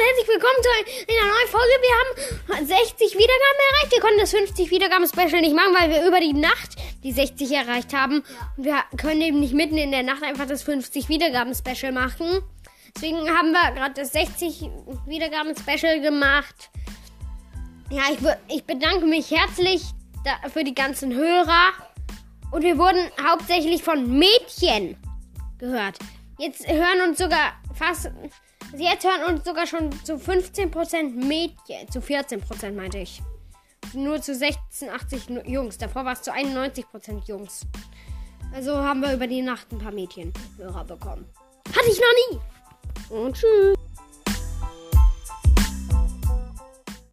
herzlich willkommen zu einer neuen Folge. Wir haben 60 Wiedergaben erreicht. Wir konnten das 50 Wiedergaben-Special nicht machen, weil wir über die Nacht die 60 erreicht haben. Und wir können eben nicht mitten in der Nacht einfach das 50 Wiedergaben-Special machen. Deswegen haben wir gerade das 60 Wiedergaben-Special gemacht. Ja, ich, ich bedanke mich herzlich für die ganzen Hörer. Und wir wurden hauptsächlich von Mädchen gehört. Jetzt hören uns sogar fast. Jetzt hören uns sogar schon zu 15% Mädchen. Zu 14% meinte ich. Nur zu 16, 80 Jungs. Davor war es zu 91% Jungs. Also haben wir über die Nacht ein paar Mädchenhörer bekommen. Hatte ich noch nie. Und tschüss.